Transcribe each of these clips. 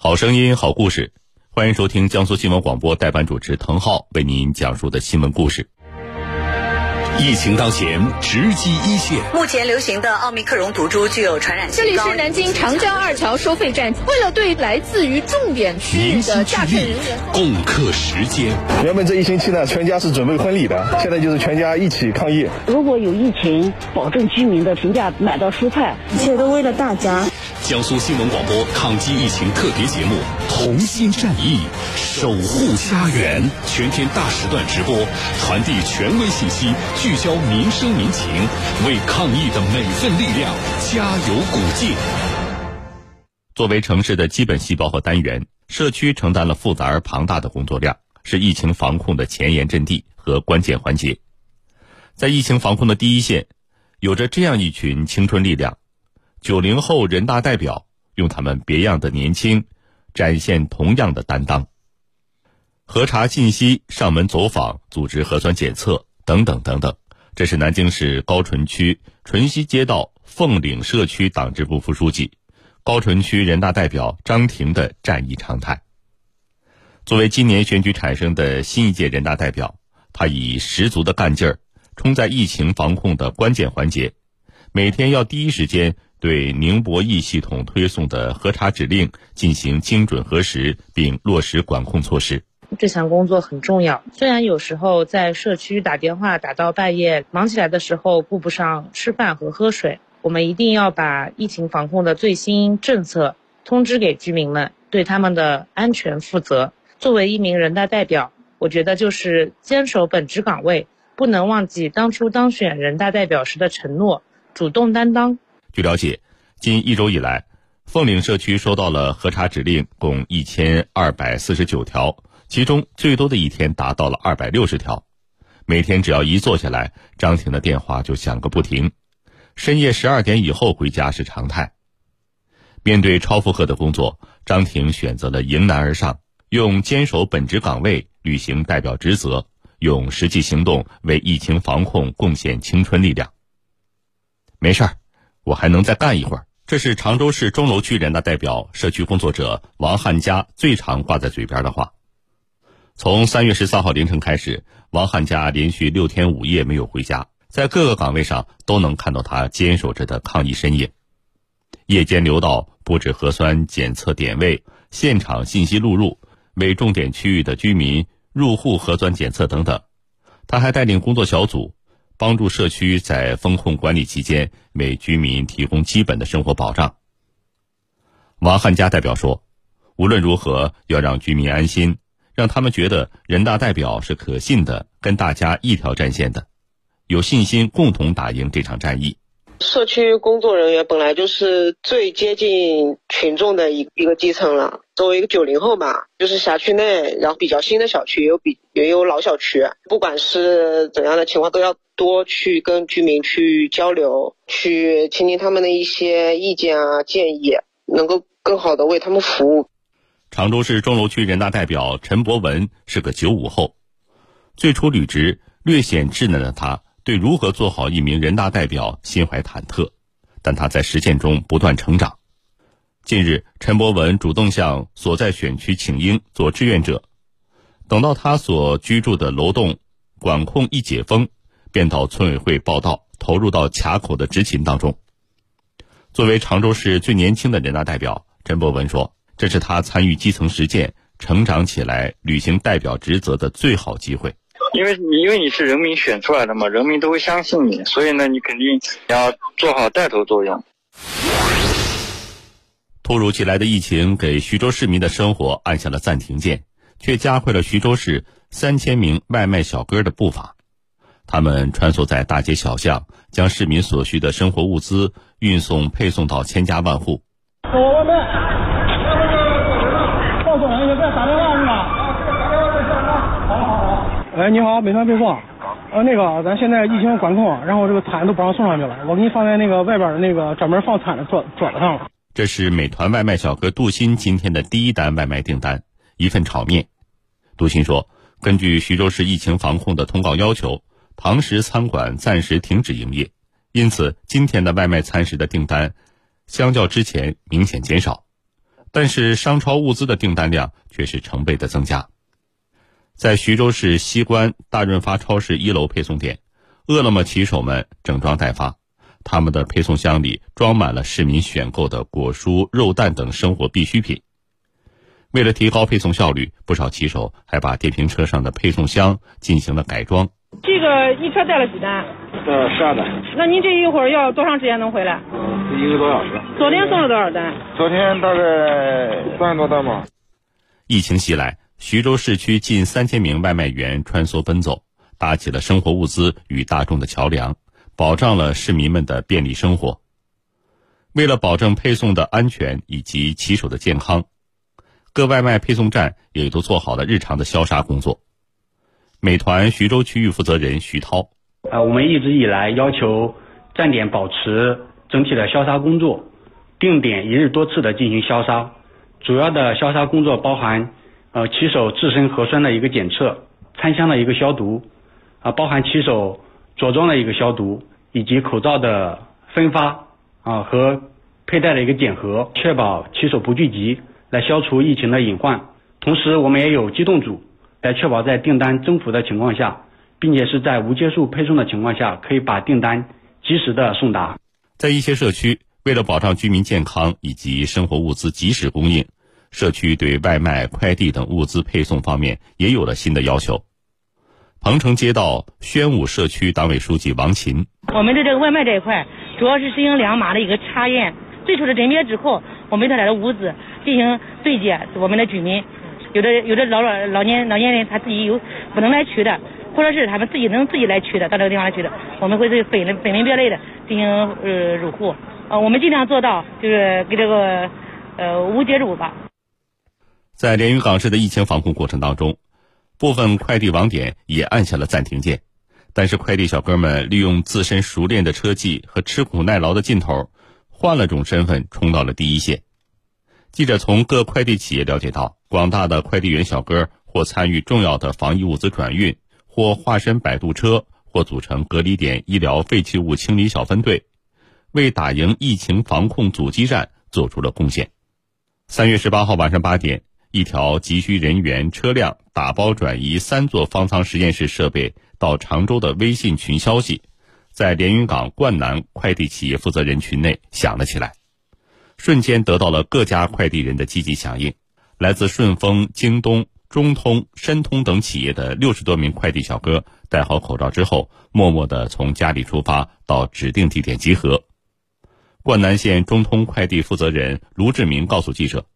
好声音，好故事，欢迎收听江苏新闻广播代班主持滕浩为您讲述的新闻故事。疫情当前，直击一线。目前流行的奥密克戎毒株具有传染性这里是南京长江二桥收费站，为了对来自于重点区域的驾乘人员共克时艰。原本这一星期呢，全家是准备婚礼的，现在就是全家一起抗疫。如果有疫情，保证居民的平价买到蔬菜，一切都为了大家。江苏新闻广播抗击疫情特别节目《同心战役，守护家园》，全天大时段直播，传递权威信息，聚焦民生民情，为抗疫的每份力量加油鼓劲。作为城市的基本细胞和单元，社区承担了复杂而庞大的工作量，是疫情防控的前沿阵地和关键环节。在疫情防控的第一线，有着这样一群青春力量。九零后人大代表用他们别样的年轻，展现同样的担当。核查信息、上门走访、组织核酸检测等等等等，这是南京市高淳区淳西街道凤岭社区党支部副书记、高淳区人大代表张婷的战役常态。作为今年选举产生的新一届人大代表，他以十足的干劲儿冲在疫情防控的关键环节，每天要第一时间。对宁博弈系统推送的核查指令进行精准核实，并落实管控措施。这项工作很重要。虽然有时候在社区打电话打到半夜，忙起来的时候顾不上吃饭和喝水，我们一定要把疫情防控的最新政策通知给居民们，对他们的安全负责。作为一名人大代表，我觉得就是坚守本职岗位，不能忘记当初当选人大代表时的承诺，主动担当。据了解，近一周以来，凤岭社区收到了核查指令共一千二百四十九条，其中最多的一天达到了二百六十条。每天只要一坐下来，张婷的电话就响个不停。深夜十二点以后回家是常态。面对超负荷的工作，张婷选择了迎难而上，用坚守本职岗位履行代表职责，用实际行动为疫情防控贡献青春力量。没事儿。我还能再干一会儿，这是常州市钟楼区人大代表、社区工作者王汉家最常挂在嘴边的话。从三月十三号凌晨开始，王汉家连续六天五夜没有回家，在各个岗位上都能看到他坚守着的抗疫身影。夜间留到布置核酸检测点位、现场信息录入，为重点区域的居民入户核酸检测等等。他还带领工作小组。帮助社区在风控管理期间为居民提供基本的生活保障。王汉佳代表说：“无论如何，要让居民安心，让他们觉得人大代表是可信的，跟大家一条战线的，有信心共同打赢这场战役。”社区工作人员本来就是最接近群众的一一个基层了。作为一个九零后嘛，就是辖区内，然后比较新的小区，也有比也有老小区，不管是怎样的情况，都要多去跟居民去交流，去倾听他们的一些意见啊建议，能够更好的为他们服务。常州市钟楼区人大代表陈博文是个九五后，最初履职略显稚嫩的他。对如何做好一名人大代表心怀忐忑，但他在实践中不断成长。近日，陈博文主动向所在选区请缨做志愿者，等到他所居住的楼栋管控一解封，便到村委会报到，投入到卡口的执勤当中。作为常州市最年轻的人大代表，陈博文说：“这是他参与基层实践、成长起来、履行代表职责的最好机会。”因为你因为你是人民选出来的嘛，人民都会相信你，所以呢，你肯定要做好带头作用。突如其来的疫情给徐州市民的生活按下了暂停键，却加快了徐州市三千名外卖小哥的步伐。他们穿梭在大街小巷，将市民所需的生活物资运送配送到千家万户。外卖，告诉人家在打电话是吧？好好好哎，你好，美团配送。呃，那个，咱现在疫情管控，然后这个餐都不让送上去了，我给你放在那个外边的那个专门放餐的桌桌子上了。这是美团外卖小哥杜鑫今天的第一单外卖订单，一份炒面。杜鑫说，根据徐州市疫情防控的通告要求，堂食餐馆暂时停止营业，因此今天的外卖餐食的订单，相较之前明显减少。但是商超物资的订单量却是成倍的增加。在徐州市西关大润发超市一楼配送点，饿了么骑手们整装待发，他们的配送箱里装满了市民选购的果蔬、肉蛋等生活必需品。为了提高配送效率，不少骑手还把电瓶车上的配送箱进行了改装。这个一车带了几单？呃，十二单。那您这一会儿要多长时间能回来？一个多小时。昨天送了多少单？昨天大概三十多单吧。疫情袭来。徐州市区近三千名外卖员穿梭奔走，搭起了生活物资与大众的桥梁，保障了市民们的便利生活。为了保证配送的安全以及骑手的健康，各外卖配送站也都做好了日常的消杀工作。美团徐州区域负责人徐涛：啊，我们一直以来要求站点保持整体的消杀工作，定点一日多次的进行消杀，主要的消杀工作包含。呃，骑手自身核酸的一个检测，餐箱的一个消毒，啊，包含骑手着装的一个消毒，以及口罩的分发啊和佩戴的一个检核，确保骑手不聚集，来消除疫情的隐患。同时，我们也有机动组来确保在订单增幅的情况下，并且是在无接触配送的情况下，可以把订单及时的送达。在一些社区，为了保障居民健康以及生活物资及时供应。社区对外卖、快递等物资配送方面也有了新的要求。彭城街道宣武社区党委书记王琴：我们的这个外卖这一块，主要是实行两码的一个查验。最初的甄别之后，我们对他的物资进行对接。我们的居民，有的有的老老老年老年人他自己有不能来取的，或者是他们自己能自己来取的，到这个地方来取的，我们会对分分门别类的进行呃入户。呃，我们尽量做到就是给这个呃无接触吧。在连云港市的疫情防控过程当中，部分快递网点也按下了暂停键，但是快递小哥们利用自身熟练的车技和吃苦耐劳的劲头，换了种身份冲到了第一线。记者从各快递企业了解到，广大的快递员小哥或参与重要的防疫物资转运，或化身摆渡车，或组成隔离点医疗废弃物清理小分队，为打赢疫情防控阻击战做出了贡献。三月十八号晚上八点。一条急需人员、车辆打包转移三座方舱实验室设备到常州的微信群消息，在连云港灌南快递企业负责人群内响了起来，瞬间得到了各家快递人的积极响应。来自顺丰、京东、中通、申通等企业的六十多名快递小哥戴好口罩之后，默默地从家里出发到指定地点集合。灌南县中通快递负责人卢志明告诉记者。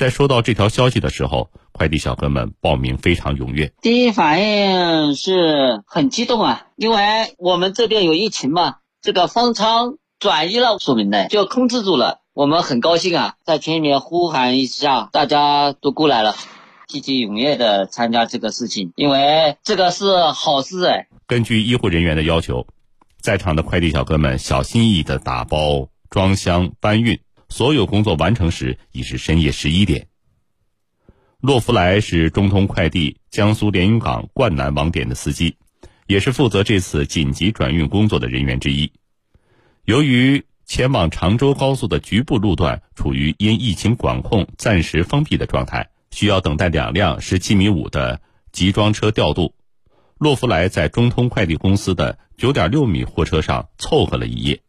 在收到这条消息的时候，快递小哥们报名非常踊跃。第一反应是很激动啊，因为我们这边有疫情嘛，这个方舱转移了说明呢就控制住了，我们很高兴啊，在群里面呼喊一下，大家都过来了，积极踊跃的参加这个事情，因为这个是好事哎。根据医护人员的要求，在场的快递小哥们小心翼翼的打包、装箱、搬运。所有工作完成时已是深夜十一点。洛福来是中通快递江苏连云港灌南网点的司机，也是负责这次紧急转运工作的人员之一。由于前往常州高速的局部路段处于因疫情管控暂时封闭的状态，需要等待两辆十七米五的集装车调度。洛福来在中通快递公司的九点六米货车上凑合了一夜。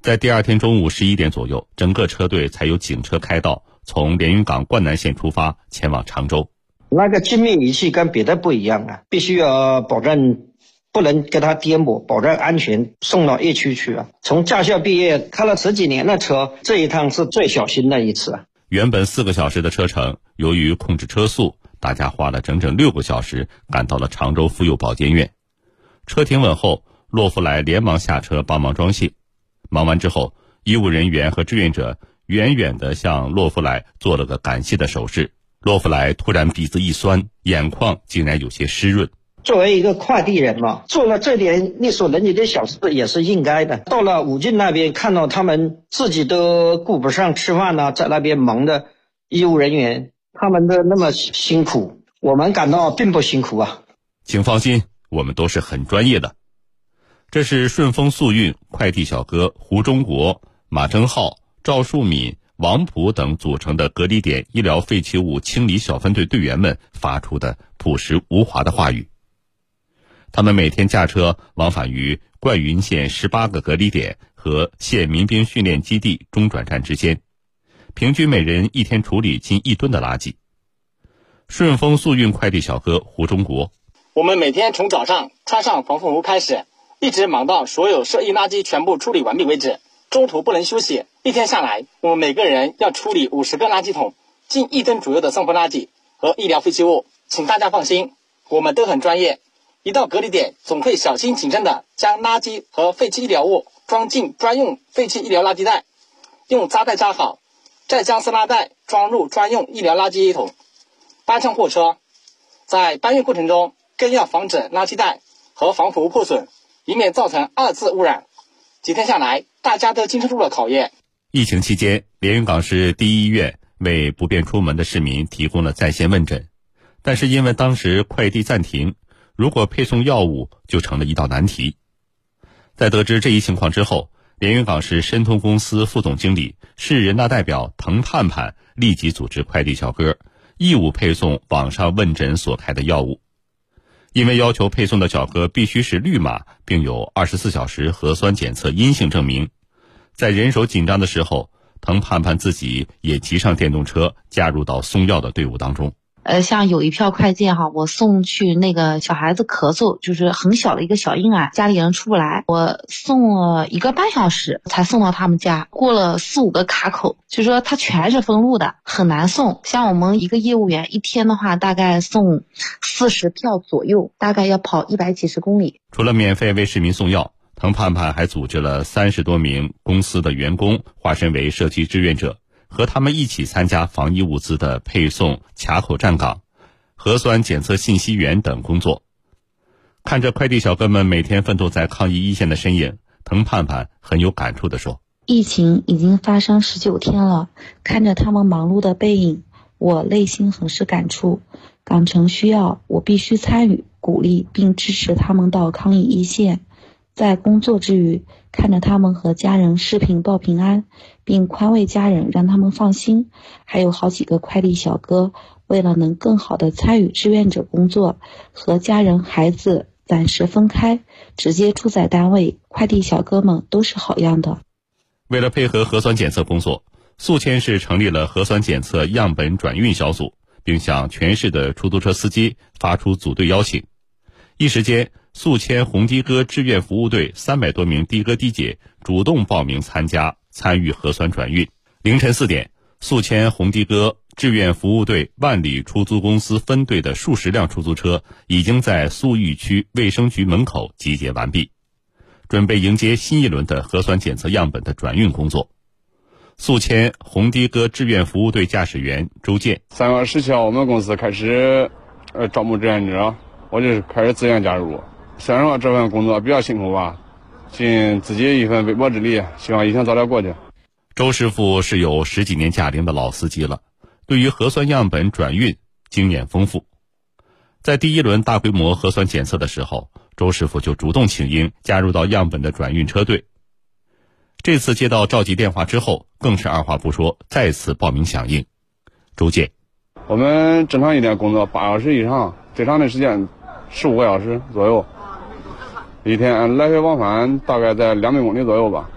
在第二天中午十一点左右，整个车队才有警车开道，从连云港灌南县出发前往常州。那个精密仪器跟别的不一样啊，必须要保证不能给它颠簸，保证安全送到疫区去啊。从驾校毕业开了十几年的车，这一趟是最小心的一次啊。原本四个小时的车程，由于控制车速，大家花了整整六个小时赶到了常州妇幼保健院。车停稳后，洛夫来连忙下车帮忙装卸。忙完之后，医务人员和志愿者远远地向洛夫莱做了个感谢的手势。洛夫莱突然鼻子一酸，眼眶竟然有些湿润。作为一个快递人嘛，做了这点力所能及的小事也是应该的。到了武进那边，看到他们自己都顾不上吃饭呢，在那边忙的医务人员，他们的那么辛苦，我们感到并不辛苦啊。请放心，我们都是很专业的。这是顺丰速运快递小哥胡中国、马征浩、赵树敏、王普等组成的隔离点医疗废弃物清理小分队队员们发出的朴实无华的话语。他们每天驾车往返于灌云县十八个隔离点和县民兵训练基地中转站之间，平均每人一天处理近一吨的垃圾。顺丰速运快递小哥胡中国，我们每天从早上穿上防护服开始。一直忙到所有涉疫垃圾全部处理完毕为止，中途不能休息。一天下来，我们每个人要处理五十个垃圾桶，近一吨左右的生活垃圾和医疗废弃物。请大家放心，我们都很专业。一到隔离点，总会小心谨慎地将垃圾和废弃医疗物装进专用废弃医疗垃圾袋，用扎带扎好，再将撕拉袋装入专用医疗垃圾一桶，搬上货车。在搬运过程中，更要防止垃圾袋和防腐物破损。以免造成二次污染。几天下来，大家都经受住了考验。疫情期间，连云港市第一医院为不便出门的市民提供了在线问诊，但是因为当时快递暂停，如果配送药物就成了一道难题。在得知这一情况之后，连云港市申通公司副总经理、市人大代表滕盼盼立即组织快递小哥义务配送网上问诊所开的药物。因为要求配送的小哥必须是绿码，并有二十四小时核酸检测阴性证明，在人手紧张的时候，滕盼盼自己也骑上电动车，加入到送药的队伍当中。呃，像有一票快件哈，我送去那个小孩子咳嗽，就是很小的一个小婴儿，家里人出不来，我送了一个半小时才送到他们家，过了四五个卡口，就说它全是封路的，很难送。像我们一个业务员一天的话，大概送四十票左右，大概要跑一百几十公里。除了免费为市民送药，滕盼盼还组织了三十多名公司的员工，化身为社区志愿者。和他们一起参加防疫物资的配送、卡口站岗、核酸检测信息源等工作。看着快递小哥们每天奋斗在抗疫一线的身影，滕盼盼很有感触地说：“疫情已经发生十九天了，看着他们忙碌的背影，我内心很是感触。港城需要，我必须参与、鼓励并支持他们到抗疫一线。”在工作之余，看着他们和家人视频报平安，并宽慰家人，让他们放心。还有好几个快递小哥，为了能更好的参与志愿者工作，和家人孩子暂时分开，直接住在单位。快递小哥们都是好样的。为了配合核酸检测工作，宿迁市成立了核酸检测样本转运小组，并向全市的出租车司机发出组队邀请。一时间。宿迁红的哥志愿服务队三百多名的哥的姐主动报名参加参与核酸转运。凌晨四点，宿迁红的哥志愿服务队万里出租公司分队的数十辆出租车已经在宿豫区卫生局门口集结完毕，准备迎接新一轮的核酸检测样本的转运工作。宿迁红的哥志愿服务队驾驶员周建：三月十七号，我们公司开始呃招募志愿者，我就是开始自愿加入。虽然说这份工作比较辛苦吧，尽自己一份微薄之力，希望疫情早点过去。周师傅是有十几年驾龄的老司机了，对于核酸样本转运经验丰富。在第一轮大规模核酸检测的时候，周师傅就主动请缨加入到样本的转运车队。这次接到召集电话之后，更是二话不说，再次报名响应。周建，我们正常一天工作八小时以上，最长的时间十五个小时左右。一天来回往返大概在两百公里左右吧。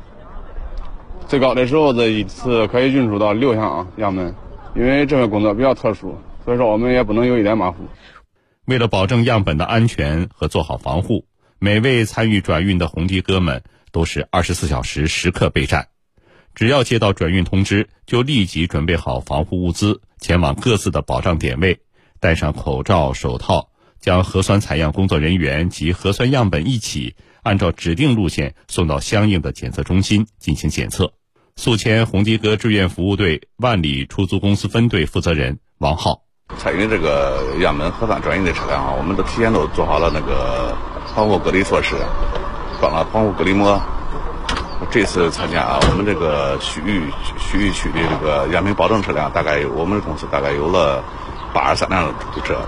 最高的时候，这一次可以运输到六箱样本。因为这份工作比较特殊，所以说我们也不能有一点马虎。为了保证样本的安全和做好防护，每位参与转运的红的哥们都是二十四小时时刻备战。只要接到转运通知，就立即准备好防护物资，前往各自的保障点位，戴上口罩、手套。将核酸采样工作人员及核酸样本一起按照指定路线送到相应的检测中心进行检测。宿迁红的哥志愿服务队万里出租公司分队负责人王浩：参与这个样本核酸转运的车辆啊，我们都提前都做好了那个防护隔离措施，装了防护隔离膜。这次参加啊我们这个盱眙盱眙区的这个样品保证车辆，大概我们公司大概有了八十三辆出租车。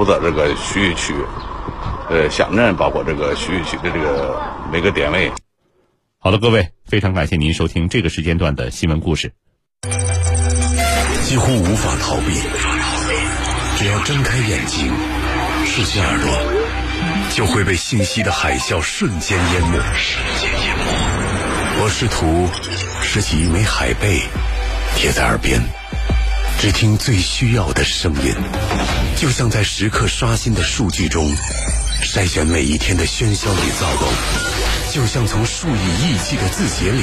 负责这个区域区，呃，乡镇包括这个区域区的这个每个点位。好了，各位，非常感谢您收听这个时间段的新闻故事。几乎无法逃避。只要睁开眼睛，竖起耳朵，就会被信息的海啸瞬间淹没。瞬间淹没。我试图拾起一枚海贝，贴在耳边，只听最需要的声音，就像在时刻刷新的数据中，筛选每一天的喧嚣与躁动，就像从数以亿计的字节里。